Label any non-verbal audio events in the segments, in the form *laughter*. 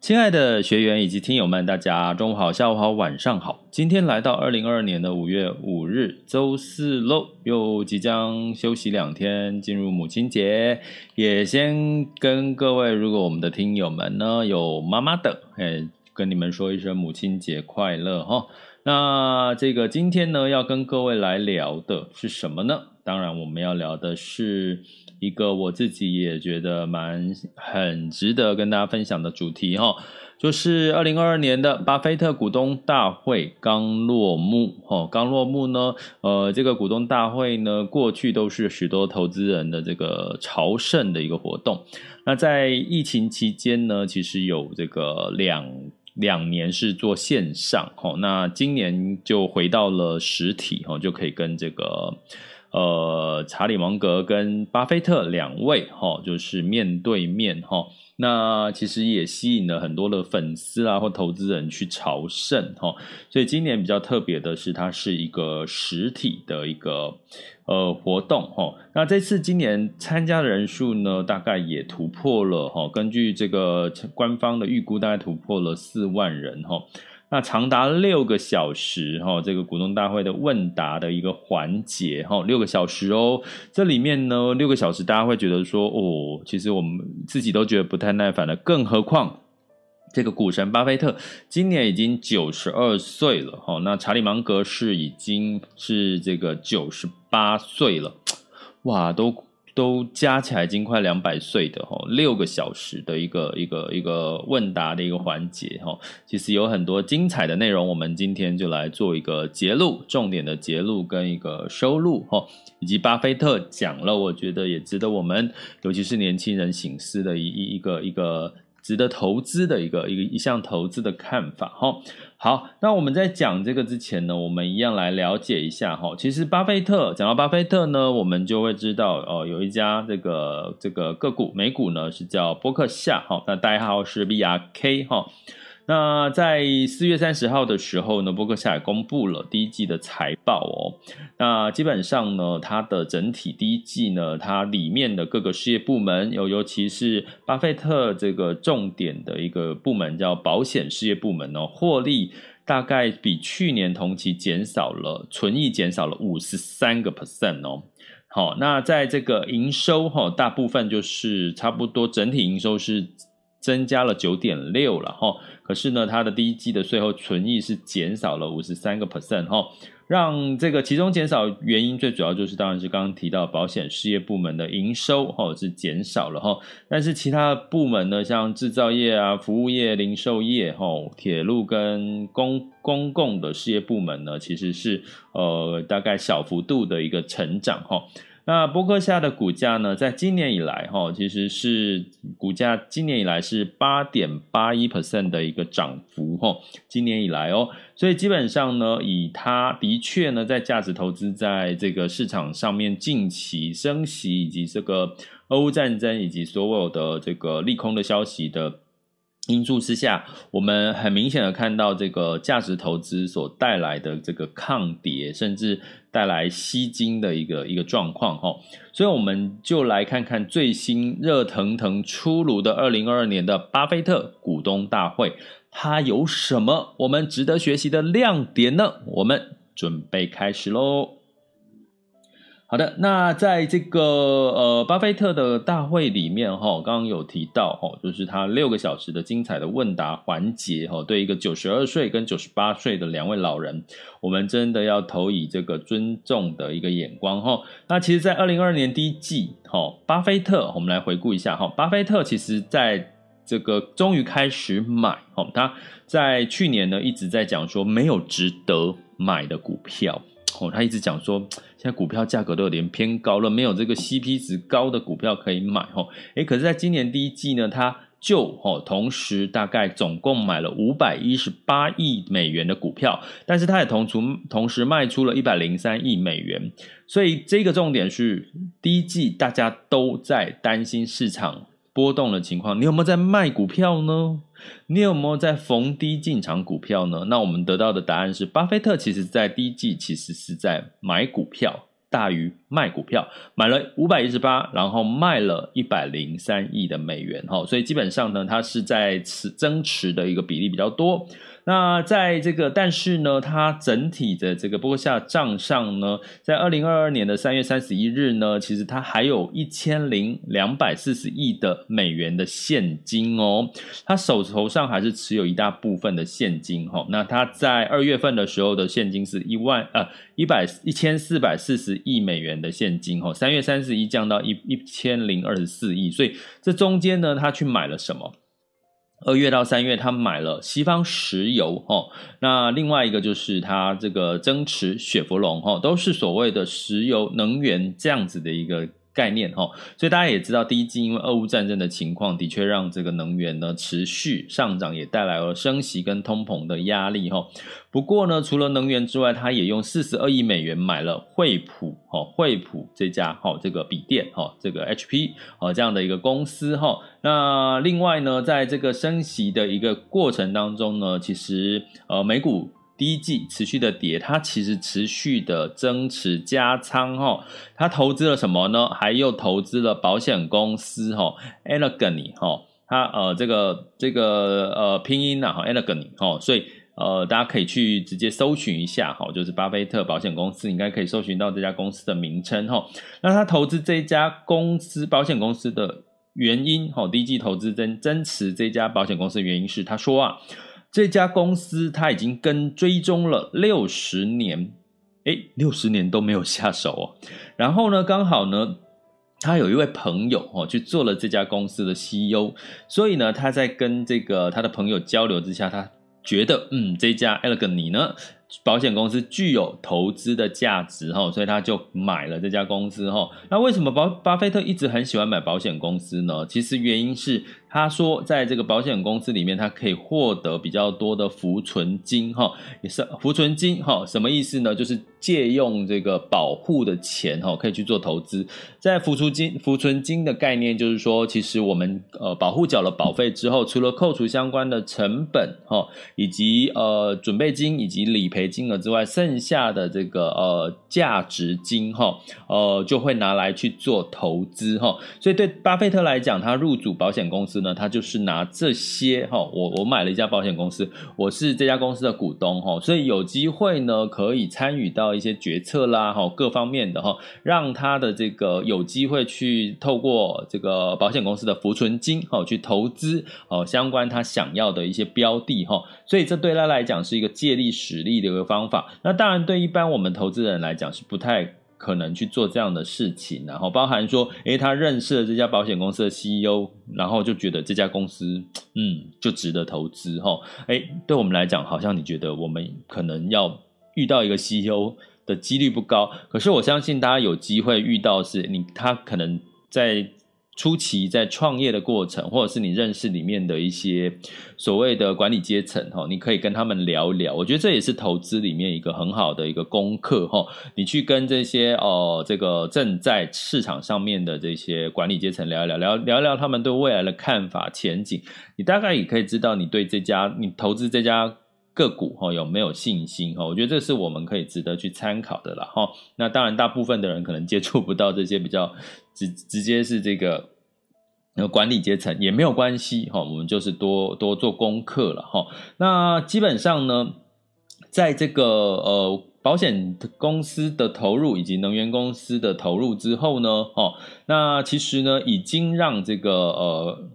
亲爱的学员以及听友们，大家中午好、下午好、晚上好。今天来到二零二二年的五月五日，周四喽，又即将休息两天，进入母亲节。也先跟各位，如果我们的听友们呢有妈妈的，哎，跟你们说一声母亲节快乐哈。那这个今天呢，要跟各位来聊的是什么呢？当然，我们要聊的是。一个我自己也觉得蛮很值得跟大家分享的主题哈，就是二零二二年的巴菲特股东大会刚落幕哈，刚落幕呢，呃，这个股东大会呢，过去都是许多投资人的这个朝圣的一个活动。那在疫情期间呢，其实有这个两两年是做线上哈，那今年就回到了实体哈，就可以跟这个。呃，查理芒格跟巴菲特两位哈，就是面对面哈，那其实也吸引了很多的粉丝啊或投资人去朝圣哈，所以今年比较特别的是，它是一个实体的一个呃活动哈。那这次今年参加的人数呢，大概也突破了哈，根据这个官方的预估，大概突破了四万人哈。那长达六个小时哈，这个股东大会的问答的一个环节哈，六个小时哦。这里面呢，六个小时大家会觉得说哦，其实我们自己都觉得不太耐烦了，更何况这个股神巴菲特今年已经九十二岁了哈。那查理芒格是已经是这个九十八岁了，哇，都。都加起来已经快两百岁的哈，六个小时的一个一个一个问答的一个环节哈，其实有很多精彩的内容，我们今天就来做一个节录，重点的节录跟一个收录哈，以及巴菲特讲了，我觉得也值得我们，尤其是年轻人醒思的一一一个一个值得投资的一个一个一项投资的看法哈。好，那我们在讲这个之前呢，我们一样来了解一下哈。其实巴菲特讲到巴菲特呢，我们就会知道哦，有一家这个这个个股美股呢是叫波克夏哈，那代号是 V R K 哈。那在四月三十号的时候呢，波克夏也公布了第一季的财报哦。那基本上呢，它的整体第一季呢，它里面的各个事业部门，尤尤其是巴菲特这个重点的一个部门叫保险事业部门哦，获利大概比去年同期减少了，纯益减少了五十三个 percent 哦。好，那在这个营收哈，大部分就是差不多整体营收是。增加了九点六了哈，可是呢，它的第一季的税后纯益是减少了五十三个 percent 哈，让这个其中减少原因最主要就是当然是刚刚提到保险事业部门的营收哈是减少了哈，但是其他部门呢，像制造业啊、服务业、零售业哈、铁路跟公公共的事业部门呢，其实是呃大概小幅度的一个成长哈。那波克夏的股价呢，在今年以来，哈，其实是股价今年以来是八点八一 percent 的一个涨幅，哈，今年以来哦，所以基本上呢，以它的确呢，在价值投资在这个市场上面近期升息以及这个俄乌战争以及所有的这个利空的消息的。因素之下，我们很明显的看到这个价值投资所带来的这个抗跌，甚至带来吸金的一个一个状况哈。所以我们就来看看最新热腾腾出炉的二零二二年的巴菲特股东大会，它有什么我们值得学习的亮点呢？我们准备开始喽。好的，那在这个呃巴菲特的大会里面哈，刚刚有提到哈，就是他六个小时的精彩的问答环节哈，对一个九十二岁跟九十八岁的两位老人，我们真的要投以这个尊重的一个眼光哈。那其实，在二零二二年第一季哈，巴菲特，我们来回顾一下哈，巴菲特其实在这个终于开始买哈，他在去年呢一直在讲说没有值得买的股票。哦，他一直讲说，现在股票价格都有点偏高了，没有这个 CP 值高的股票可以买。哦，诶，可是在今年第一季呢，他就哦，同时大概总共买了五百一十八亿美元的股票，但是他也同出同时卖出了一百零三亿美元。所以这个重点是，第一季大家都在担心市场波动的情况，你有没有在卖股票呢？你有没有在逢低进场股票呢？那我们得到的答案是，巴菲特其实在第一季其实是在买股票大于卖股票，买了五百一十八，然后卖了一百零三亿的美元，哈，所以基本上呢，它是在持增持的一个比例比较多。那在这个，但是呢，它整体的这个波克夏账上呢，在二零二二年的三月三十一日呢，其实它还有一千零两百四十亿的美元的现金哦，他手头上还是持有一大部分的现金哈。那他在二月份的时候的现金是一万呃一百一千四百四十亿美元的现金哈，三月三十一降到一一千零二十四亿，所以这中间呢，他去买了什么？二月到三月，他买了西方石油，哦，那另外一个就是他这个增持雪佛龙，哦，都是所谓的石油能源这样子的一个。概念哈，所以大家也知道，第一季因为俄乌战争的情况，的确让这个能源呢持续上涨，也带来了升息跟通膨的压力哈。不过呢，除了能源之外，他也用四十二亿美元买了惠普哈，惠普这家哈这个笔电哈，这个 HP 啊这样的一个公司哈。那另外呢，在这个升息的一个过程当中呢，其实呃美股。第一季持续的跌，它其实持续的增持加仓哈，它投资了什么呢？还又投资了保险公司哈，Alleghany 哈，它呃这个这个呃拼音呐哈，Alleghany 哈，所以呃大家可以去直接搜寻一下哈，就是巴菲特保险公司，应该可以搜寻到这家公司的名称哈。那他投资这家公司保险公司的原因哈，第一季投资增增持这家保险公司的原因是他说啊。这家公司他已经跟追踪了六十年，诶，六十年都没有下手哦。然后呢，刚好呢，他有一位朋友哦，去做了这家公司的 CEO，所以呢，他在跟这个他的朋友交流之下，他觉得，嗯，这家 Alleghany 呢。保险公司具有投资的价值哈，所以他就买了这家公司哈。那为什么巴巴菲特一直很喜欢买保险公司呢？其实原因是他说，在这个保险公司里面，他可以获得比较多的浮存金哈。也是浮存金哈，什么意思呢？就是借用这个保护的钱哈，可以去做投资。在浮存金浮存金的概念就是说，其实我们呃保护缴了保费之后，除了扣除相关的成本哈，以及呃准备金以及理赔。金额之外，剩下的这个呃价值金哈，呃就会拿来去做投资哈。所以对巴菲特来讲，他入主保险公司呢，他就是拿这些哈，我我买了一家保险公司，我是这家公司的股东哈，所以有机会呢可以参与到一些决策啦哈，各方面的哈，让他的这个有机会去透过这个保险公司的浮存金哈去投资哦相关他想要的一些标的哈，所以这对他来讲是一个借力使力的。一个方法，那当然对一般我们投资人来讲是不太可能去做这样的事情，然后包含说，诶，他认识了这家保险公司的 CEO，然后就觉得这家公司，嗯，就值得投资，哈，诶，对我们来讲，好像你觉得我们可能要遇到一个 CEO 的几率不高，可是我相信大家有机会遇到是你，他可能在。初期在创业的过程，或者是你认识里面的一些所谓的管理阶层哈，你可以跟他们聊一聊。我觉得这也是投资里面一个很好的一个功课哈。你去跟这些哦，这个正在市场上面的这些管理阶层聊一聊，聊聊聊他们对未来的看法前景，你大概也可以知道你对这家你投资这家个股哈有没有信心哈。我觉得这是我们可以值得去参考的了哈。那当然，大部分的人可能接触不到这些比较。直直接是这个管理阶层也没有关系哈，我们就是多多做功课了哈。那基本上呢，在这个呃保险公司的投入以及能源公司的投入之后呢，哦，那其实呢，已经让这个呃。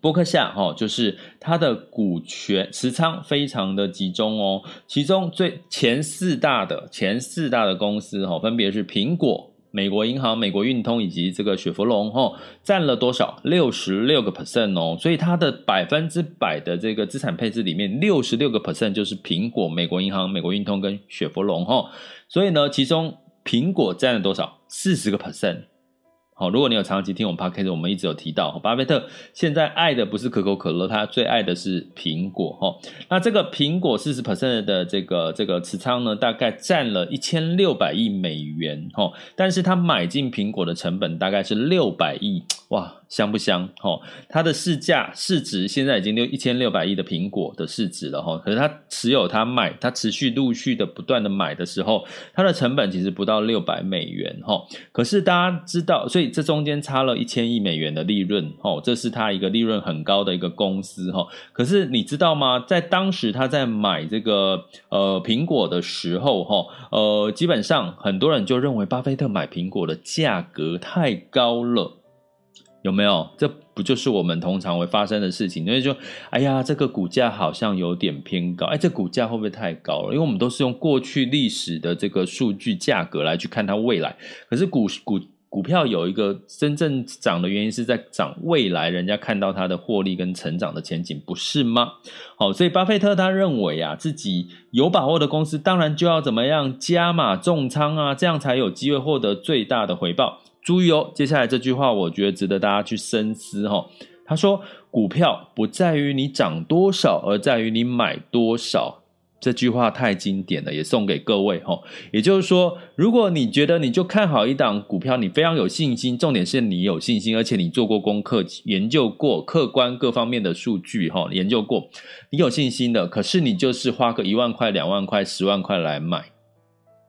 波克夏哈，就是它的股权持仓非常的集中哦，其中最前四大的前四大的公司哈，分别是苹果、美国银行、美国运通以及这个雪佛龙哈，占了多少？六十六个 percent 哦，所以它的百分之百的这个资产配置里面，六十六个 percent 就是苹果、美国银行、美国运通跟雪佛龙哈，所以呢，其中苹果占了多少？四十个 percent。哦，如果你有长期听我们 Podcast，我们一直有提到，巴菲特现在爱的不是可口可乐，他最爱的是苹果。哦，那这个苹果四十 percent 的这个这个持仓呢，大概占了一千六百亿美元。哦，但是他买进苹果的成本大概是六百亿。哇！香不香？哈，它的市价市值现在已经六一千六百亿的苹果的市值了哈。可是它持有它买，它持续陆续的不断的买的时候，它的成本其实不到六百美元哈。可是大家知道，所以这中间差了一千亿美元的利润哈，这是它一个利润很高的一个公司哈。可是你知道吗？在当时他在买这个呃苹果的时候哈，呃，基本上很多人就认为巴菲特买苹果的价格太高了。有没有？这不就是我们通常会发生的事情？因为就，哎呀，这个股价好像有点偏高，哎，这股价会不会太高了？因为我们都是用过去历史的这个数据价格来去看它未来。可是股股股票有一个真正涨的原因是在涨未来，人家看到它的获利跟成长的前景，不是吗？好，所以巴菲特他认为啊，自己有把握的公司，当然就要怎么样加码重仓啊，这样才有机会获得最大的回报。注意哦，接下来这句话我觉得值得大家去深思哈。他说：“股票不在于你涨多少，而在于你买多少。”这句话太经典了，也送给各位哈。也就是说，如果你觉得你就看好一档股票，你非常有信心，重点是你有信心，而且你做过功课，研究过客观各方面的数据哈，研究过，你有信心的。可是你就是花个一万块、两万块、十万块来买。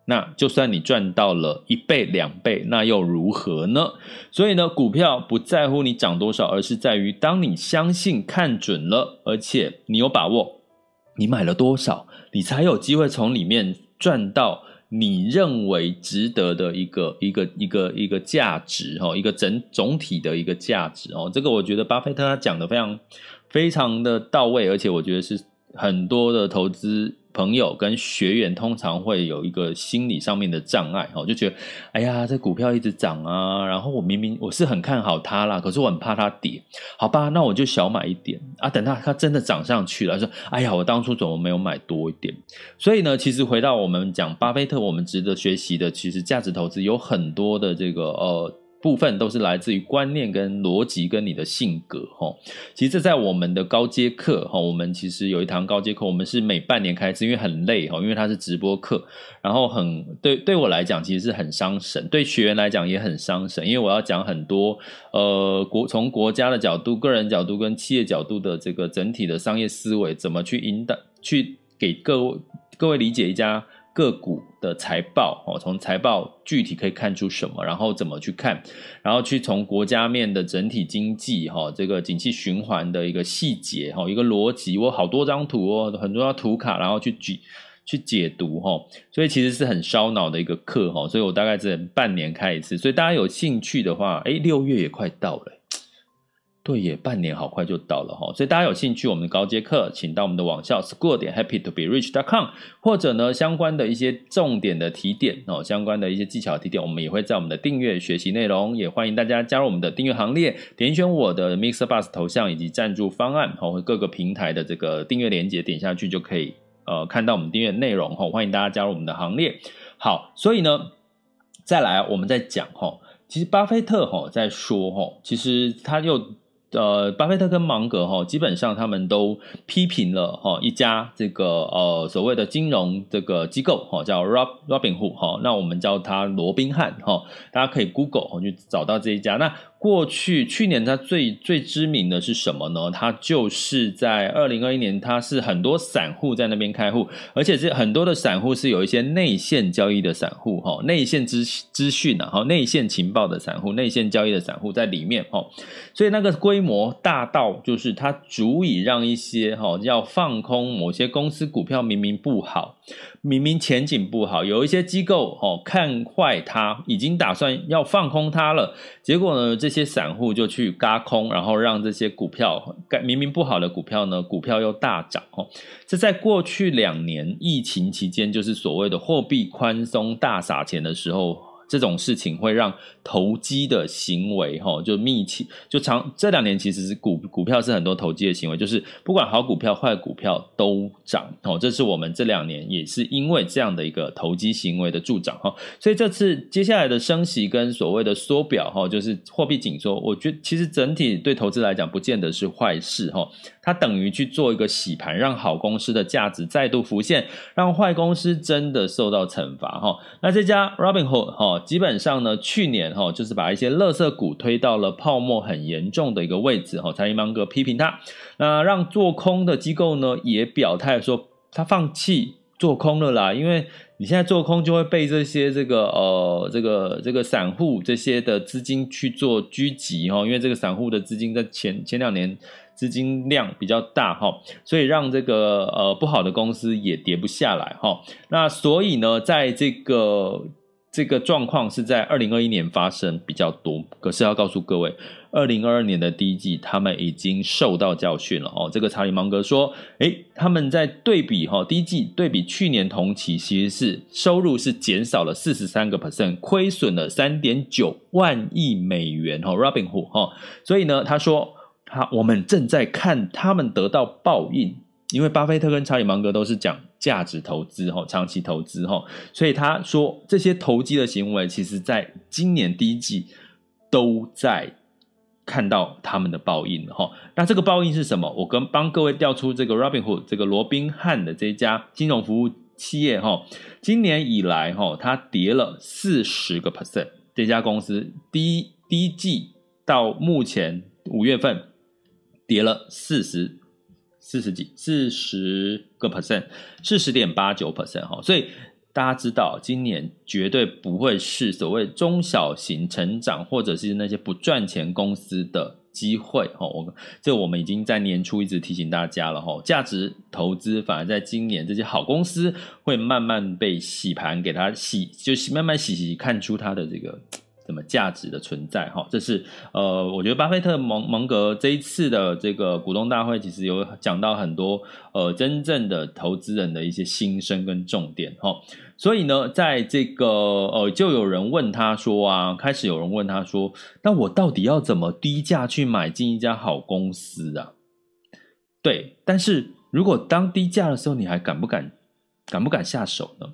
那就算你赚到了一倍两倍，那又如何呢？所以呢，股票不在乎你涨多少，而是在于当你相信、看准了，而且你有把握，你买了多少，你才有机会从里面赚到你认为值得的一个一个一个一个价值哈，一个整总体的一个价值哦。这个我觉得巴菲特他讲的非常非常的到位，而且我觉得是很多的投资。朋友跟学员通常会有一个心理上面的障碍，哦，就觉得，哎呀，这股票一直涨啊，然后我明明我是很看好它啦，可是我很怕它跌，好吧，那我就小买一点啊，等它它真的涨上去了，说，哎呀，我当初怎么没有买多一点？所以呢，其实回到我们讲巴菲特，我们值得学习的，其实价值投资有很多的这个呃。部分都是来自于观念跟逻辑跟你的性格哈，其实这在我们的高阶课哈，我们其实有一堂高阶课，我们是每半年开一次，因为很累哈，因为它是直播课，然后很对对我来讲其实是很伤神，对学员来讲也很伤神，因为我要讲很多呃国从国家的角度、个人角度跟企业角度的这个整体的商业思维，怎么去引导，去给各位各位理解一家。个股的财报哦，从财报具体可以看出什么，然后怎么去看，然后去从国家面的整体经济哈，这个景气循环的一个细节哈，一个逻辑，我好多张图哦，很多张图卡，然后去举去解读哈，所以其实是很烧脑的一个课哈，所以我大概只能半年开一次，所以大家有兴趣的话，诶，六月也快到了。对耶，半年好快就到了哈，所以大家有兴趣我们的高阶课，请到我们的网校 school 点 happy to be rich dot com，或者呢相关的一些重点的提点哦，相关的一些技巧提点，我们也会在我们的订阅学习内容，也欢迎大家加入我们的订阅行列，点选我的 Mixer Bus 头像以及赞助方案和各个平台的这个订阅连接，点下去就可以呃看到我们订阅内容哈，欢迎大家加入我们的行列。好，所以呢，再来我们再讲哈，其实巴菲特哈在说哈，其实他又。呃，巴菲特跟芒格哈，基本上他们都批评了哈一家这个呃所谓的金融这个机构哈，叫 Rob Robinhood 哈，那我们叫它罗宾汉哈，大家可以 Google 去找到这一家。那过去去年他最最知名的是什么呢？他就是在二零二一年，他是很多散户在那边开户，而且是很多的散户是有一些内线交易的散户哈，内线资资讯啊，哈，内线情报的散户，内线交易的散户在里面哈，所以那个规模大到就是它足以让一些哈要放空某些公司股票明明不好，明明前景不好，有一些机构哦看坏它，已经打算要放空它了，结果呢这。这些散户就去嘎空，然后让这些股票，明明不好的股票呢，股票又大涨哦。这在过去两年疫情期间，就是所谓的货币宽松大撒钱的时候。这种事情会让投机的行为，哈，就密切就长这两年其实是股股票是很多投机的行为，就是不管好股票坏股票都涨，哦，这是我们这两年也是因为这样的一个投机行为的助长，哈，所以这次接下来的升息跟所谓的缩表，哈，就是货币紧缩，我觉得其实整体对投资来讲不见得是坏事，哈，它等于去做一个洗盘，让好公司的价值再度浮现，让坏公司真的受到惩罚，哈，那这家 Robinhood，哈。基本上呢，去年哈就是把一些垃圾股推到了泡沫很严重的一个位置哈，查理芒格批评他，那让做空的机构呢也表态说他放弃做空了啦，因为你现在做空就会被这些这个呃这个这个散户这些的资金去做狙击哈，因为这个散户的资金在前前两年资金量比较大哈，所以让这个呃不好的公司也跌不下来哈，那所以呢，在这个。这个状况是在二零二一年发生比较多，可是要告诉各位，二零二二年的第一季他们已经受到教训了哦。这个查理芒格说，诶，他们在对比哈第一季对比去年同期，其实是收入是减少了四十三个 percent，亏损了三点九万亿美元哈。Robinhood 哈，所以呢，他说他我们正在看他们得到报应。因为巴菲特跟查理芒格都是讲价值投资哈，长期投资哈，所以他说这些投机的行为，其实在今年第一季都在看到他们的报应哈。那这个报应是什么？我跟帮各位调出这个 Robinhood 这个罗宾汉的这家金融服务企业哈，今年以来哈，它跌了四十个 percent。这家公司第一第一季到目前五月份跌了四十。四十几，四十个 percent，四十点八九 percent 哈，所以大家知道，今年绝对不会是所谓中小型成长或者是那些不赚钱公司的机会哈。我这我们已经在年初一直提醒大家了哈，价值投资反而在今年这些好公司会慢慢被洗盘，给它洗，就是慢慢洗洗看出它的这个。什么价值的存在？哈，这是呃，我觉得巴菲特蒙蒙格这一次的这个股东大会，其实有讲到很多呃，真正的投资人的一些心声跟重点哈。所以呢，在这个呃，就有人问他说啊，开始有人问他说，那我到底要怎么低价去买进一家好公司啊？对，但是如果当低价的时候，你还敢不敢敢不敢下手呢？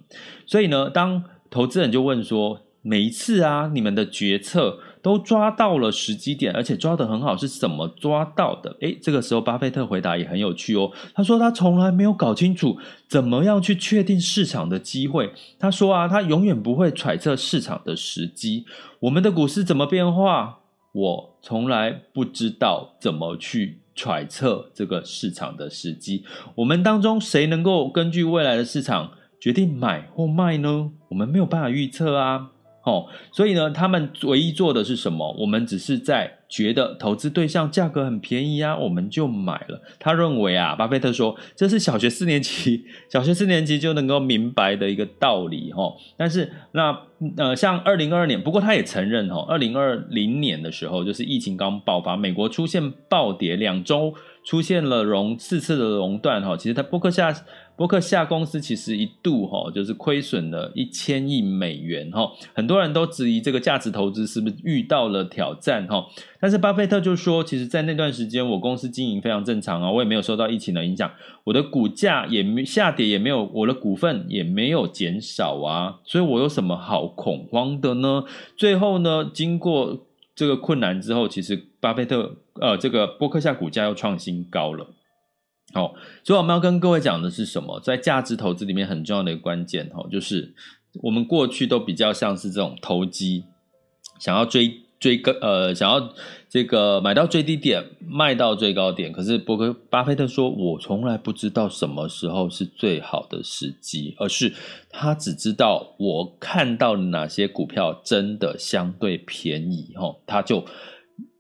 所以呢，当投资人就问说。每一次啊，你们的决策都抓到了时机点，而且抓得很好，是怎么抓到的？诶，这个时候巴菲特回答也很有趣哦。他说他从来没有搞清楚怎么样去确定市场的机会。他说啊，他永远不会揣测市场的时机。我们的股市怎么变化，我从来不知道怎么去揣测这个市场的时机。我们当中谁能够根据未来的市场决定买或卖呢？我们没有办法预测啊。哦，所以呢，他们唯一做的是什么？我们只是在觉得投资对象价格很便宜啊，我们就买了。他认为啊，巴菲特说这是小学四年级，*laughs* 小学四年级就能够明白的一个道理哈。但是那呃，像二零二二年，不过他也承认哈，二零二零年的时候，就是疫情刚爆发，美国出现暴跌，两周出现了熔四次的熔断哈。其实他波克夏。波克夏公司其实一度哈就是亏损了一千亿美元哈，很多人都质疑这个价值投资是不是遇到了挑战哈，但是巴菲特就说，其实，在那段时间我公司经营非常正常啊，我也没有受到疫情的影响，我的股价也没下跌，也没有我的股份也没有减少啊，所以我有什么好恐慌的呢？最后呢，经过这个困难之后，其实巴菲特呃这个伯克夏股价又创新高了。好，所以我们要跟各位讲的是什么？在价值投资里面很重要的一个关键，哈，就是我们过去都比较像是这种投机，想要追追高呃，想要这个买到最低点，卖到最高点。可是伯克巴菲特说，我从来不知道什么时候是最好的时机，而是他只知道我看到哪些股票真的相对便宜，吼，他就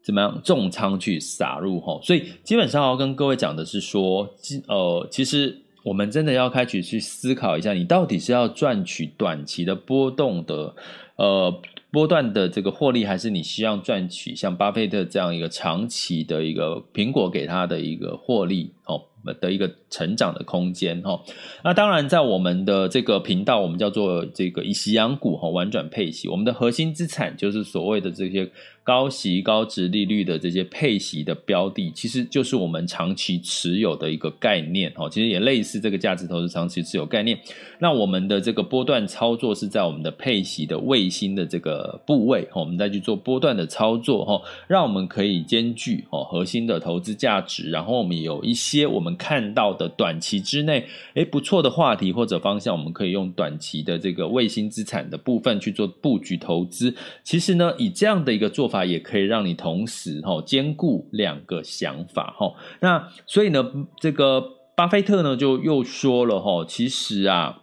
怎么样重仓去撒入，吼。所以基本上要跟各位讲的是说，呃，其实我们真的要开始去思考一下，你到底是要赚取短期的波动的，呃。波段的这个获利，还是你希望赚取像巴菲特这样一个长期的一个苹果给他的一个获利哦的一个成长的空间哈？那当然，在我们的这个频道，我们叫做这个以息养股哈，玩转配息，我们的核心资产就是所谓的这些。高息、高值利率的这些配息的标的，其实就是我们长期持有的一个概念哦。其实也类似这个价值投资长期持有概念。那我们的这个波段操作是在我们的配息的卫星的这个部位，我们再去做波段的操作哈，让我们可以兼具哦核心的投资价值。然后我们有一些我们看到的短期之内诶不错的话题或者方向，我们可以用短期的这个卫星资产的部分去做布局投资。其实呢，以这样的一个做法。也可以让你同时哈兼顾两个想法哈，那所以呢，这个巴菲特呢就又说了哈，其实啊，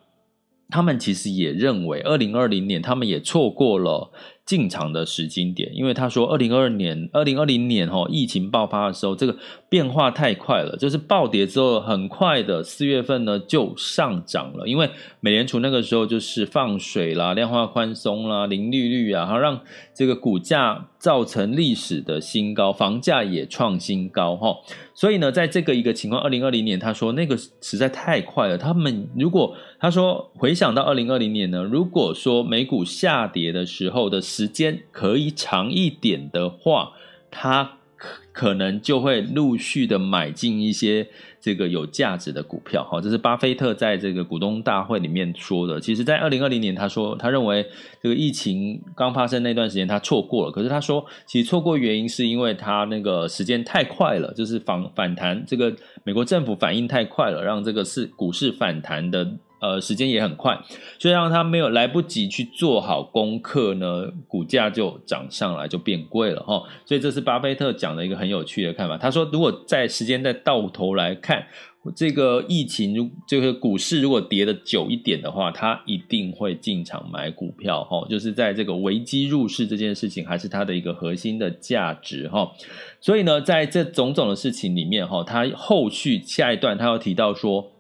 他们其实也认为，二零二零年他们也错过了。进场的时间点，因为他说，二零二二年、二零二零年吼，疫情爆发的时候，这个变化太快了，就是暴跌之后，很快的四月份呢就上涨了，因为美联储那个时候就是放水啦、量化宽松啦、零利率啊，然后让这个股价造成历史的新高，房价也创新高哈。所以呢，在这个一个情况，二零二零年他说那个实在太快了，他们如果他说回想到二零二零年呢，如果说美股下跌的时候的。时间可以长一点的话，他可可能就会陆续的买进一些这个有价值的股票。好，这是巴菲特在这个股东大会里面说的。其实，在二零二零年，他说他认为这个疫情刚发生那段时间他错过了。可是他说，其实错过原因是因为他那个时间太快了，就是反反弹，这个美国政府反应太快了，让这个市股市反弹的。呃，时间也很快，所以让他没有来不及去做好功课呢，股价就涨上来，就变贵了哈。所以这是巴菲特讲的一个很有趣的看法。他说，如果在时间再倒头来看，这个疫情如这个股市如果跌的久一点的话，他一定会进场买股票哈。就是在这个危机入市这件事情，还是他的一个核心的价值哈。所以呢，在这种种的事情里面哈，他后续下一段他要提到说，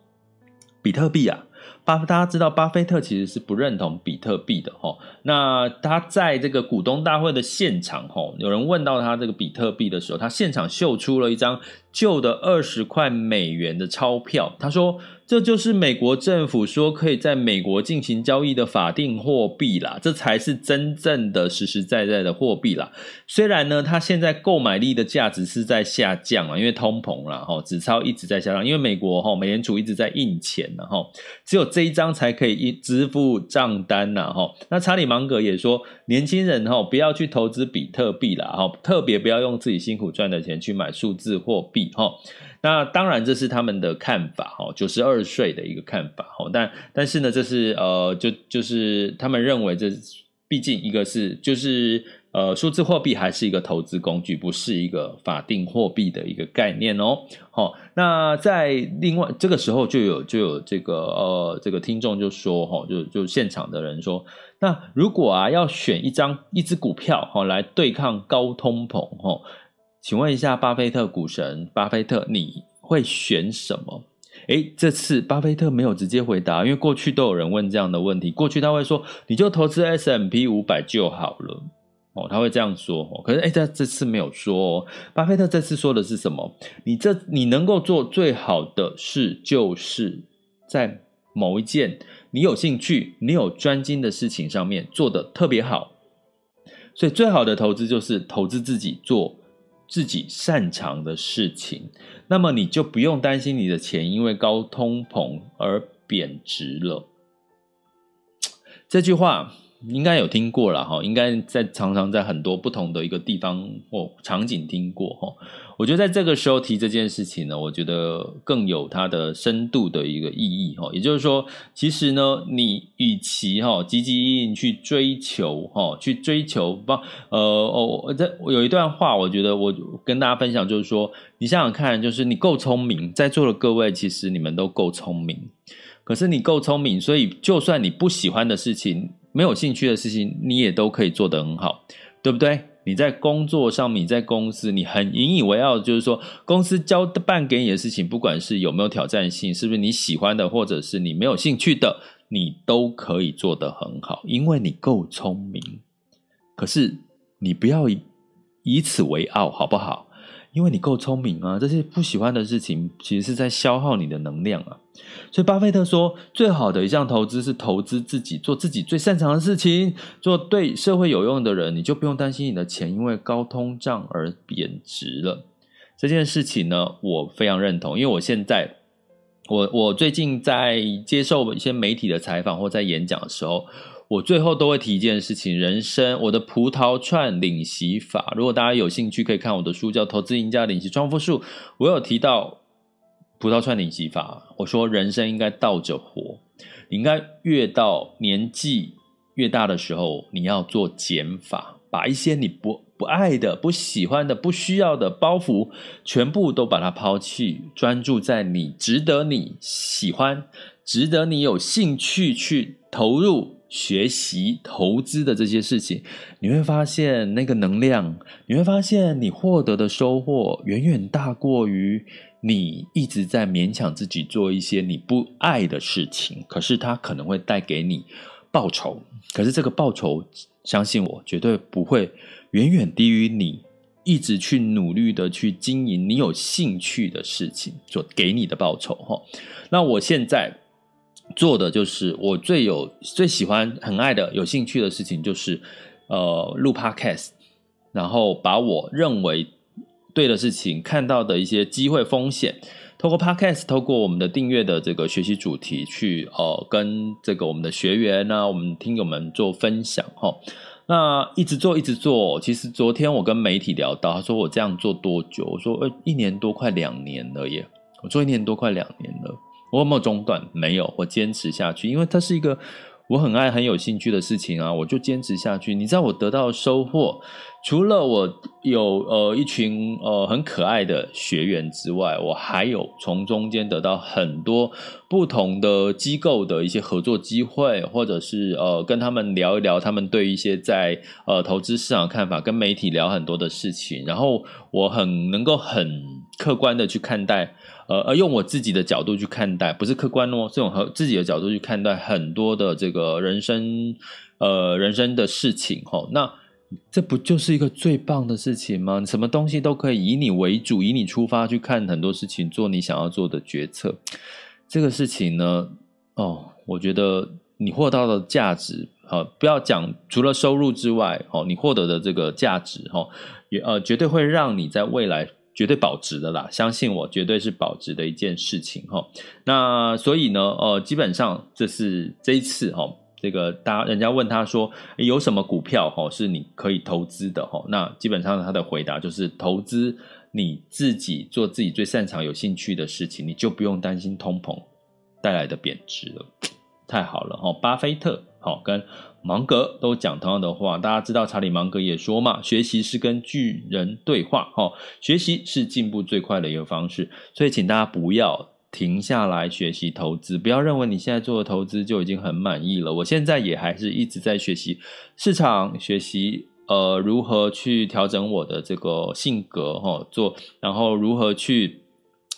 比特币啊。巴，大家知道，巴菲特其实是不认同比特币的哈。那他在这个股东大会的现场哈，有人问到他这个比特币的时候，他现场秀出了一张旧的二十块美元的钞票，他说。这就是美国政府说可以在美国进行交易的法定货币啦，这才是真正的实实在在的货币啦。虽然呢，它现在购买力的价值是在下降啊，因为通膨啦，哈，纸钞一直在下降，因为美国哈美联储一直在印钱呢，哈，只有这一张才可以支付账单呐，哈。那查理芒格也说，年轻人哈不要去投资比特币啦，哈，特别不要用自己辛苦赚的钱去买数字货币，哈。那当然，这是他们的看法哈，九十二岁的一个看法哈。但但是呢，这是呃，就就是他们认为这，毕竟一个是就是呃，数字货币还是一个投资工具，不是一个法定货币的一个概念哦。好，那在另外这个时候就有就有这个呃，这个听众就说哈，就就现场的人说，那如果啊要选一张一只股票哈来对抗高通膨哈。请问一下，巴菲特股神巴菲特，你会选什么？诶，这次巴菲特没有直接回答，因为过去都有人问这样的问题。过去他会说，你就投资 S M P 五百就好了，哦，他会这样说。哦，可是诶，他这次没有说哦。巴菲特这次说的是什么？你这你能够做最好的事，就是在某一件你有兴趣、你有专精的事情上面做得特别好。所以，最好的投资就是投资自己做。自己擅长的事情，那么你就不用担心你的钱因为高通膨而贬值了。这句话应该有听过了哈，应该在常常在很多不同的一个地方或场景听过哈。我觉得在这个时候提这件事情呢，我觉得更有它的深度的一个意义哈。也就是说，其实呢，你与其哈积极应去追求哈，去追求不呃哦，这有一段话，我觉得我跟大家分享，就是说，你想想看，就是你够聪明，在座的各位其实你们都够聪明，可是你够聪明，所以就算你不喜欢的事情，没有兴趣的事情，你也都可以做得很好，对不对？你在工作上，你在公司，你很引以为傲，就是说公司交办给你的事情，不管是有没有挑战性，是不是你喜欢的，或者是你没有兴趣的，你都可以做得很好，因为你够聪明。可是你不要以，以此为傲，好不好？因为你够聪明啊，这些不喜欢的事情，其实是在消耗你的能量啊。所以巴菲特说，最好的一项投资是投资自己，做自己最擅长的事情，做对社会有用的人，你就不用担心你的钱因为高通胀而贬值了。这件事情呢，我非常认同，因为我现在，我我最近在接受一些媒体的采访或在演讲的时候。我最后都会提一件事情：人生，我的葡萄串领息法。如果大家有兴趣，可以看我的书，叫《投资赢家领息创富术》。我有提到葡萄串领息法。我说，人生应该倒着活，你应该越到年纪越大的时候，你要做减法，把一些你不不爱的、不喜欢的、不需要的包袱，全部都把它抛弃，专注在你值得、你喜欢、值得你有兴趣去投入。学习投资的这些事情，你会发现那个能量，你会发现你获得的收获远远大过于你一直在勉强自己做一些你不爱的事情。可是它可能会带给你报酬，可是这个报酬，相信我，绝对不会远远低于你一直去努力的去经营你有兴趣的事情所给你的报酬。哈，那我现在。做的就是我最有最喜欢、很爱的、有兴趣的事情，就是呃录 Podcast，然后把我认为对的事情、看到的一些机会、风险，透过 Podcast，透过我们的订阅的这个学习主题去呃跟这个我们的学员呢、我们听友们做分享哈。那一直做一直做，其实昨天我跟媒体聊到，他说我这样做多久？我说呃一年多，快两年了耶！我做一年多，快两年了。我有没有中断？没有，我坚持下去，因为它是一个我很爱、很有兴趣的事情啊，我就坚持下去。你知道我得到收获，除了我有呃一群呃很可爱的学员之外，我还有从中间得到很多不同的机构的一些合作机会，或者是呃跟他们聊一聊他们对一些在呃投资市场看法，跟媒体聊很多的事情，然后我很能够很客观的去看待。呃，而用我自己的角度去看待，不是客观哦，这种和自己的角度去看待很多的这个人生，呃，人生的事情，吼，那这不就是一个最棒的事情吗？什么东西都可以以你为主，以你出发去看很多事情，做你想要做的决策。这个事情呢，哦，我觉得你获得到的价值，好，不要讲除了收入之外，哦，你获得的这个价值，哈，也呃，绝对会让你在未来。绝对保值的啦，相信我，绝对是保值的一件事情哈。那所以呢，呃，基本上这是这一次哈，这个大家人家问他说有什么股票哈是你可以投资的哈？那基本上他的回答就是投资你自己做自己最擅长、有兴趣的事情，你就不用担心通膨带来的贬值了。太好了哈，巴菲特好跟。芒格都讲同样的话，大家知道查理芒格也说嘛，学习是跟巨人对话，哈，学习是进步最快的一个方式，所以请大家不要停下来学习投资，不要认为你现在做的投资就已经很满意了。我现在也还是一直在学习市场，学习呃如何去调整我的这个性格，哈，做然后如何去。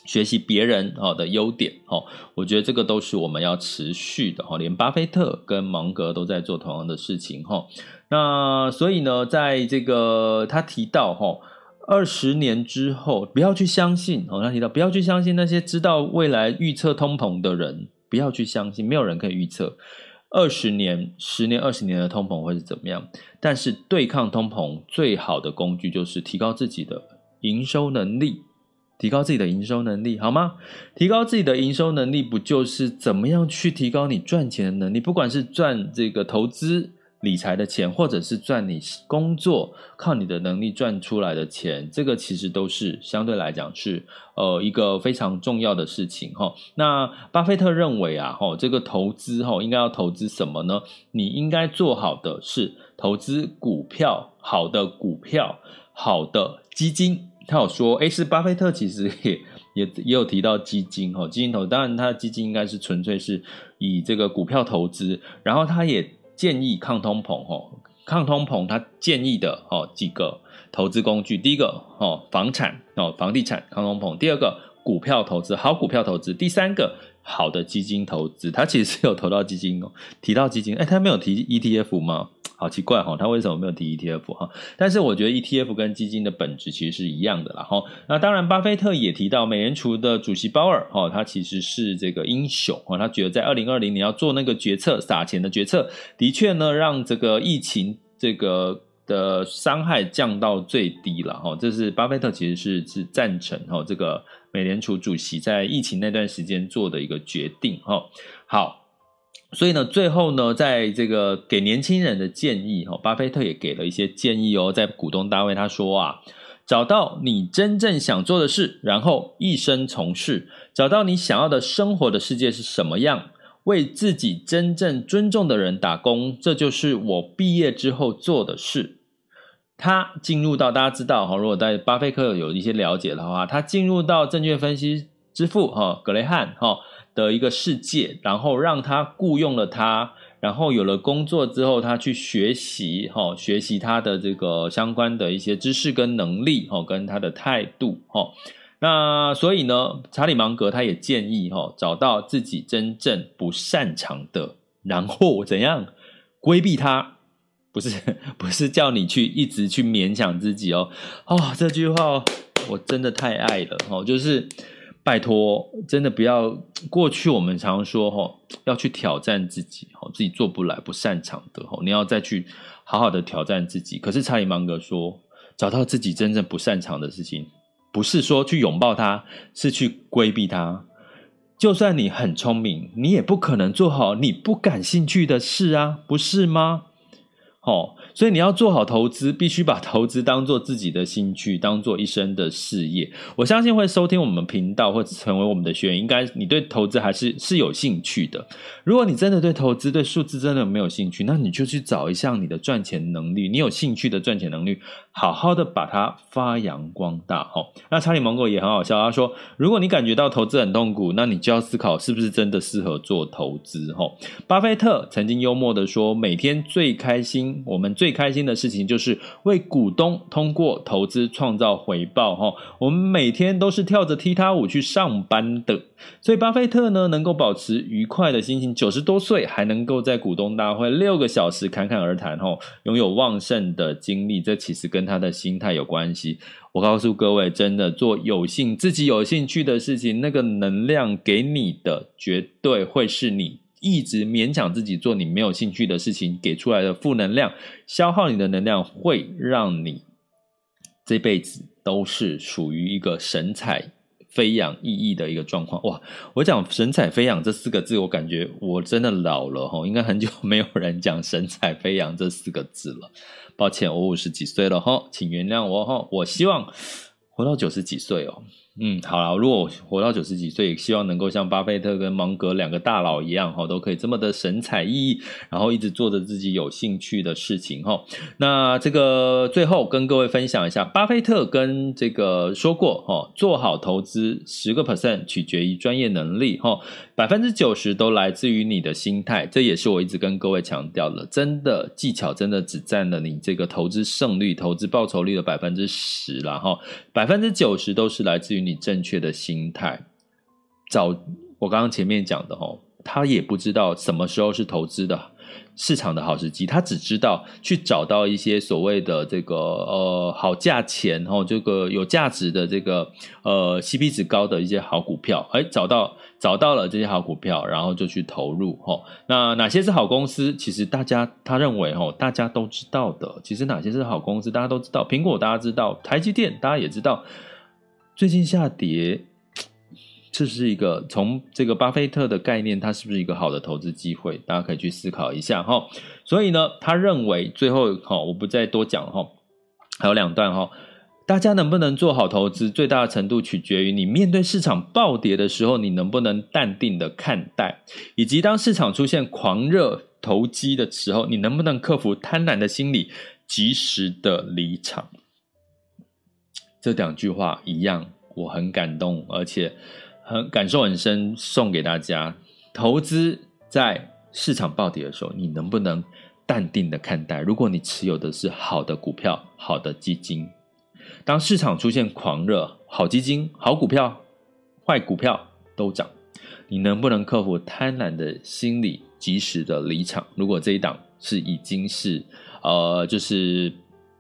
学习别人啊的优点哦，我觉得这个都是我们要持续的哈。连巴菲特跟芒格都在做同样的事情哈。那所以呢，在这个他提到哈，二十年之后不要去相信哦，他提到不要去相信那些知道未来预测通膨的人，不要去相信，没有人可以预测二十年、十年、二十年的通膨会是怎么样。但是对抗通膨最好的工具就是提高自己的营收能力。提高自己的营收能力，好吗？提高自己的营收能力，不就是怎么样去提高你赚钱的能力？不管是赚这个投资理财的钱，或者是赚你工作靠你的能力赚出来的钱，这个其实都是相对来讲是呃一个非常重要的事情哈。那巴菲特认为啊，哈，这个投资哈应该要投资什么呢？你应该做好的是投资股票，好的股票，好的基金。他有说，诶，是巴菲特其实也也也有提到基金哈，基金投，当然他的基金应该是纯粹是以这个股票投资，然后他也。建议抗通膨哦，抗通膨，他建议的哦几个投资工具，第一个哦房产哦房地产抗通膨，第二个股票投资，好股票投资，第三个好的基金投资，他其实是有投到基金哦，提到基金，诶，他没有提 ETF 吗？好奇怪哈，他为什么没有提 ETF 哈？但是我觉得 ETF 跟基金的本质其实是一样的啦哈。那当然，巴菲特也提到美联储的主席鲍尔哈，他其实是这个英雄哈，他觉得在二零二零年要做那个决策撒钱的决策，的确呢让这个疫情这个的伤害降到最低了哈。这是巴菲特其实是是赞成哈这个美联储主席在疫情那段时间做的一个决定哈。好。所以呢，最后呢，在这个给年轻人的建议，哈，巴菲特也给了一些建议哦。在股东大会，他说啊，找到你真正想做的事，然后一生从事，找到你想要的生活的世界是什么样，为自己真正尊重的人打工，这就是我毕业之后做的事。他进入到大家知道哈，如果在巴菲特有一些了解的话，他进入到证券分析之父哈格雷汉哈。的一个世界，然后让他雇佣了他，然后有了工作之后，他去学习，哈，学习他的这个相关的一些知识跟能力，哈，跟他的态度，哈。那所以呢，查理芒格他也建议，哈，找到自己真正不擅长的，然后怎样规避他，不是 *laughs* 不是叫你去一直去勉强自己哦，哦，这句话我真的太爱了，哦，就是。拜托，真的不要 *tsk* 过去。我们常说，哈，要去挑战自己，哈，自己做不来、不擅长的，哈，你要再去好好的挑战自己。可是查理芒格说，找到自己真正不擅长的事情，不是说去拥抱它，是去规避它。就算你很聪明，你也不可能做好你不感兴趣的事啊，不是吗？好。所以你要做好投资，必须把投资当做自己的兴趣，当做一生的事业。我相信会收听我们频道或者成为我们的学员，应该你对投资还是是有兴趣的。如果你真的对投资、对数字真的没有兴趣，那你就去找一项你的赚钱能力，你有兴趣的赚钱能力，好好的把它发扬光大。哈，那查理芒格也很好笑，他说：如果你感觉到投资很痛苦，那你就要思考是不是真的适合做投资。哈，巴菲特曾经幽默的说：每天最开心，我们最最开心的事情就是为股东通过投资创造回报哈，我们每天都是跳着踢踏舞去上班的，所以巴菲特呢能够保持愉快的心情，九十多岁还能够在股东大会六个小时侃侃而谈哈，拥有旺盛的精力，这其实跟他的心态有关系。我告诉各位，真的做有兴自己有兴趣的事情，那个能量给你的绝对会是你。一直勉强自己做你没有兴趣的事情，给出来的负能量，消耗你的能量，会让你这辈子都是属于一个神采飞扬奕奕的一个状况。哇，我讲神采飞扬这四个字，我感觉我真的老了哈，应该很久没有人讲神采飞扬这四个字了。抱歉，我五十几岁了哈，请原谅我哈，我希望活到九十几岁哦。嗯，好了，如果我活到九十几岁，希望能够像巴菲特跟芒格两个大佬一样，哈，都可以这么的神采奕奕，然后一直做着自己有兴趣的事情，哈。那这个最后跟各位分享一下，巴菲特跟这个说过，哈，做好投资十个 percent 取决于专业能力，哈，百分之九十都来自于你的心态。这也是我一直跟各位强调的，真的技巧真的只占了你这个投资胜率、投资报酬率的百分之十了，哈，百分之九十都是来自于你。正确的心态，早我刚刚前面讲的哦，他也不知道什么时候是投资的市场的好时机，他只知道去找到一些所谓的这个呃好价钱哦，这个有价值的这个呃 CP 值高的一些好股票，哎，找到找到了这些好股票，然后就去投入哦。那哪些是好公司？其实大家他认为哦，大家都知道的。其实哪些是好公司，大家都知道。苹果大家知道，台积电大家也知道。最近下跌，这是一个从这个巴菲特的概念，它是不是一个好的投资机会？大家可以去思考一下哈。所以呢，他认为最后哈，我不再多讲哈，还有两段哈。大家能不能做好投资，最大的程度取决于你面对市场暴跌的时候，你能不能淡定的看待，以及当市场出现狂热投机的时候，你能不能克服贪婪的心理，及时的离场。这两句话一样，我很感动，而且很感受很深，送给大家。投资在市场暴跌的时候，你能不能淡定的看待？如果你持有的是好的股票、好的基金。当市场出现狂热，好基金、好股票、坏股票都涨，你能不能克服贪婪的心理，及时的离场？如果这一档是已经是呃，就是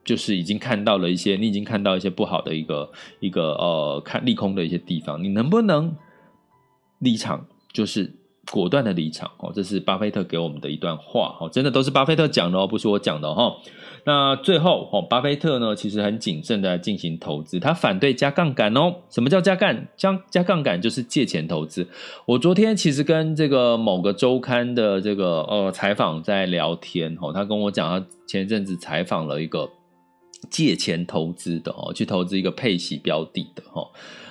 就是已经看到了一些，你已经看到一些不好的一个一个呃，看利空的一些地方，你能不能离场？就是。果断的离场哦，这是巴菲特给我们的一段话哦，真的都是巴菲特讲的哦，不是我讲的哈。那最后哦，巴菲特呢，其实很谨慎的进行投资，他反对加杠杆哦。什么叫加杠？加加杠杆就是借钱投资。我昨天其实跟这个某个周刊的这个呃采访在聊天哦，他跟我讲，他前一阵子采访了一个借钱投资的哦，去投资一个配息标的的哈。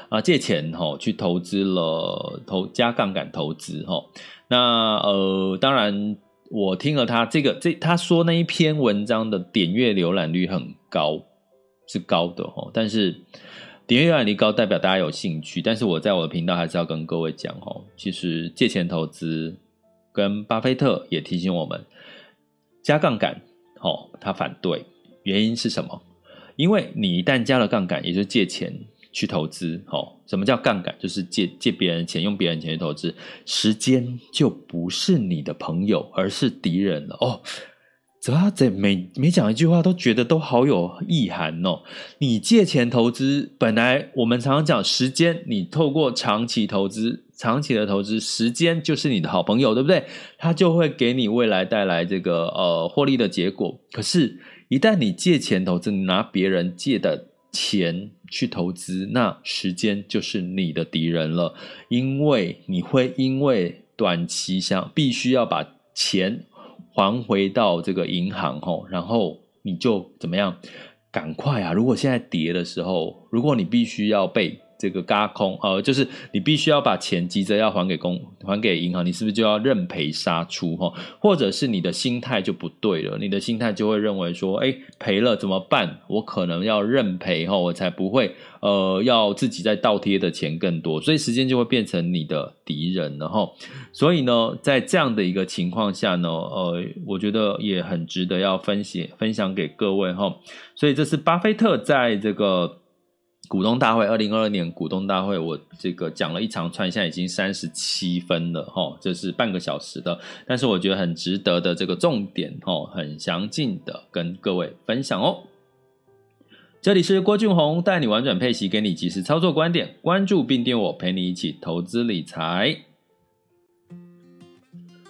啊，借钱哈去投资了，投加杠杆投资哈。那呃，当然我听了他这个这他说那一篇文章的点阅浏览率很高，是高的哈。但是点阅浏览率高代表大家有兴趣，但是我在我的频道还是要跟各位讲哈，其实借钱投资跟巴菲特也提醒我们加杠杆，哦，他反对，原因是什么？因为你一旦加了杠杆，也就是借钱。去投资，哦，什么叫杠杆？就是借借别人钱，用别人钱去投资，时间就不是你的朋友，而是敌人了。哦，怎么这每每讲一句话都觉得都好有意涵哦。你借钱投资，本来我们常常讲时间，你透过长期投资，长期的投资，时间就是你的好朋友，对不对？它就会给你未来带来这个呃获利的结果。可是，一旦你借钱投资，你拿别人借的。钱去投资，那时间就是你的敌人了，因为你会因为短期想必须要把钱还回到这个银行吼，然后你就怎么样？赶快啊！如果现在跌的时候，如果你必须要被。这个轧空，呃，就是你必须要把钱急着要还给公，还给银行，你是不是就要认赔杀出哈？或者是你的心态就不对了，你的心态就会认为说，哎，赔了怎么办？我可能要认赔哈，我才不会呃要自己再倒贴的钱更多，所以时间就会变成你的敌人了哈。所以呢，在这样的一个情况下呢，呃，我觉得也很值得要分析分享给各位哈。所以这是巴菲特在这个。股东大会，二零二二年股东大会，我这个讲了一长串，现在已经三十七分了哈，这是半个小时的，但是我觉得很值得的这个重点哈，很详尽的跟各位分享哦。这里是郭俊宏带你玩转配息，给你及时操作观点，关注并订我，陪你一起投资理财。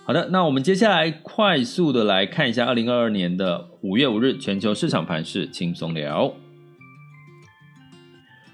好的，那我们接下来快速的来看一下二零二二年的五月五日全球市场盘势轻松聊。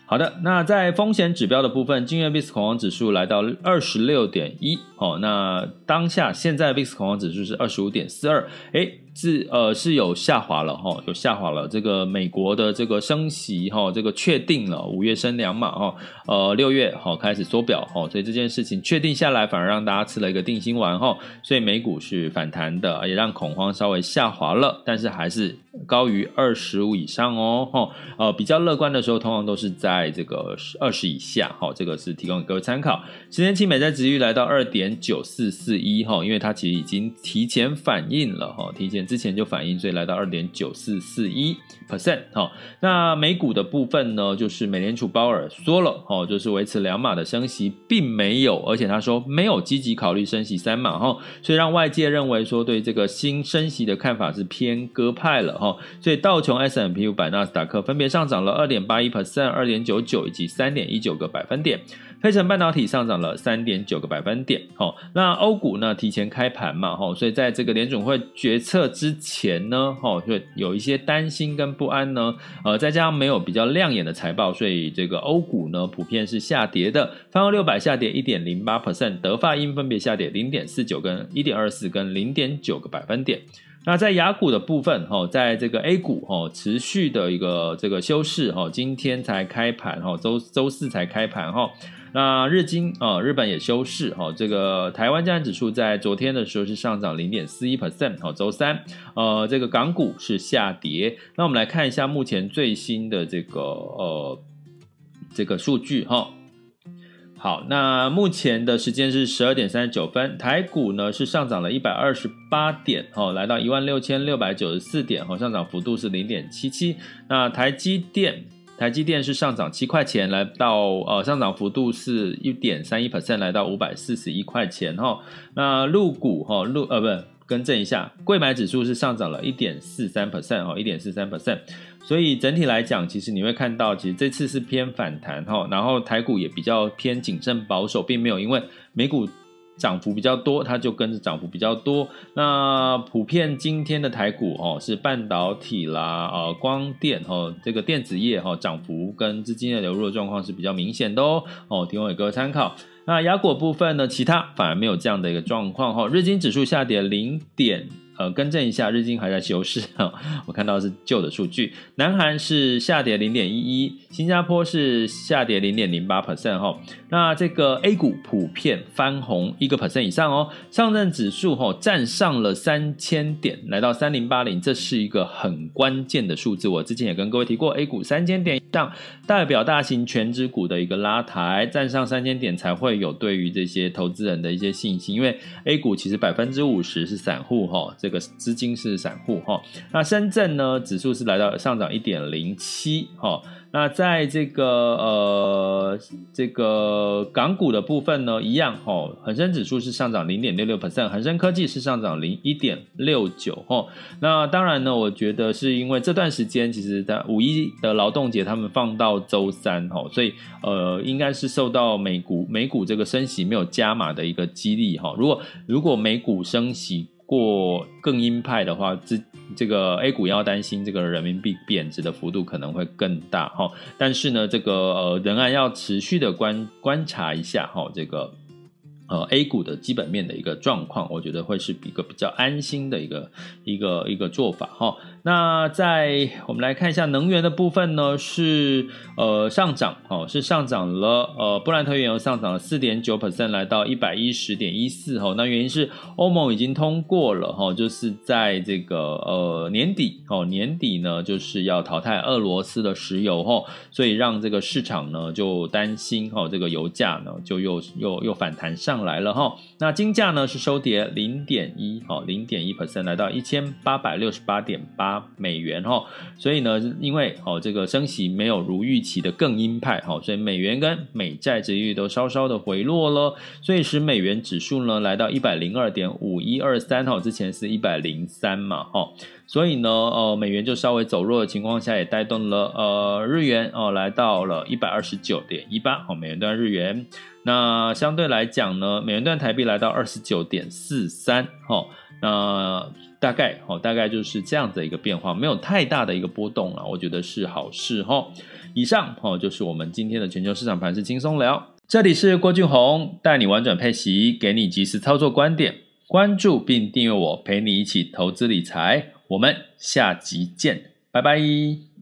好的，那在风险指标的部分，今日 VIX 恐慌指数来到二十六点一，哦，那当下现在 VIX 恐慌指数是二十五点四二，诶。是呃是有下滑了哈，有下滑了。这个美国的这个升息哈，这个确定了五月升两码哈，呃六月好开始缩表哈，所以这件事情确定下来，反而让大家吃了一个定心丸哈，所以美股是反弹的，也让恐慌稍微下滑了，但是还是高于二十五以上哦哈，呃比较乐观的时候，通常都是在这个二十以下哈，这个是提供给各位参考。十年期美债殖率来到二点九四四一哈，因为它其实已经提前反应了哈，提前。之前就反映，所以来到二点九四四一 percent 哈。那美股的部分呢，就是美联储鲍尔说了哈，就是维持两码的升息，并没有，而且他说没有积极考虑升息三码哈，所以让外界认为说对这个新升息的看法是偏鸽派了哈。所以道琼 S M P 五百纳斯达克分别上涨了二点八一 percent、二点九九以及三点一九个百分点。黑城半导体上涨了三点九个百分点。哦，那欧股呢提前开盘嘛，哦，所以在这个联准会决策之前呢，哦，就有一些担心跟不安呢，呃，再加上没有比较亮眼的财报，所以这个欧股呢普遍是下跌的。泛欧六百下跌一点零八 percent，德法英分别下跌零点四九跟一点二四跟零点九个百分点。那在雅股的部分，哈，在这个 A 股，哈，持续的一个这个休市，哈，今天才开盘，哈，周周四才开盘，哈。那日经，啊，日本也休市，哈。这个台湾加权指数在昨天的时候是上涨零点四一 percent，哈。周三，呃，这个港股是下跌。那我们来看一下目前最新的这个，呃，这个数据，哈。好，那目前的时间是十二点三十九分，台股呢是上涨了一百二十八点，哦，来到一万六千六百九十四点，哦，上涨幅度是零点七七。那台积电，台积电是上涨七块钱，来到呃上涨幅度是一点三一 percent，来到五百四十一块钱，哈。那陆股，哈，陆呃不。更正一下，柜买指数是上涨了一点四三 percent 哈，一点四三 percent，所以整体来讲，其实你会看到，其实这次是偏反弹哈，然后台股也比较偏谨慎保守，并没有因为美股涨幅比较多，它就跟着涨幅比较多。那普遍今天的台股哦，是半导体啦、呃光电哦，这个电子业哈涨幅跟资金的流入的状况是比较明显的哦，哦提供给各位参考。那亚股部分呢，其他反而没有这样的一个状况哈。日经指数下跌零点，呃，更正一下，日经还在休市哈。我看到是旧的数据。南韩是下跌零点一一，新加坡是下跌零点零八 percent 哈。那这个 A 股普遍翻红一个 percent 以上哦。上证指数哈站上了三千点，来到三零八零，这是一个很关键的数字。我之前也跟各位提过，A 股三千点以上代表大型权值股的一个拉抬，站上三千点才会。有对于这些投资人的一些信心，因为 A 股其实百分之五十是散户哈，这个资金是散户哈。那深圳呢，指数是来到上涨一点零七哈。那在这个呃这个港股的部分呢，一样哈，恒生指数是上涨零点六六 percent，恒生科技是上涨零一点六九哈。那当然呢，我觉得是因为这段时间其实在五一的劳动节他们放到周三哈，所以呃应该是受到美股美股这个升息没有加码的一个激励哈。如果如果美股升息，过更鹰派的话，这这个 A 股要担心这个人民币贬值的幅度可能会更大哈。但是呢，这个呃仍然要持续的观观察一下哈，这个。呃，A 股的基本面的一个状况，我觉得会是一个比较安心的一个一个一个做法哈。那在我们来看一下能源的部分呢，是呃上涨哦，是上涨了呃布兰特原油上涨了四点九 percent，来到一百一十点一四哈。那原因是欧盟已经通过了哈，就是在这个呃年底哦年底呢就是要淘汰俄罗斯的石油哈，所以让这个市场呢就担心哈，这个油价呢就又又又反弹上。上来了哈，那金价呢是收跌零点一，哦，零点一 percent，来到一千八百六十八点八美元哈，所以呢，因为哦这个升息没有如预期的更鹰派哈，所以美元跟美债值率都稍稍的回落了，所以使美元指数呢来到一百零二点五一二三哈，之前是一百零三嘛哈，所以呢，呃，美元就稍微走弱的情况下，也带动了呃日元哦来到了一百二十九点一八，哦美元兑日元。那相对来讲呢，美元兑台币来到二十九点四三，哈，那大概，哦，大概就是这样子一个变化，没有太大的一个波动了，我觉得是好事，哈。以上，哦，就是我们今天的全球市场盘势轻松聊，这里是郭俊宏，带你玩转配息，给你及时操作观点，关注并订阅我，陪你一起投资理财，我们下集见，拜拜。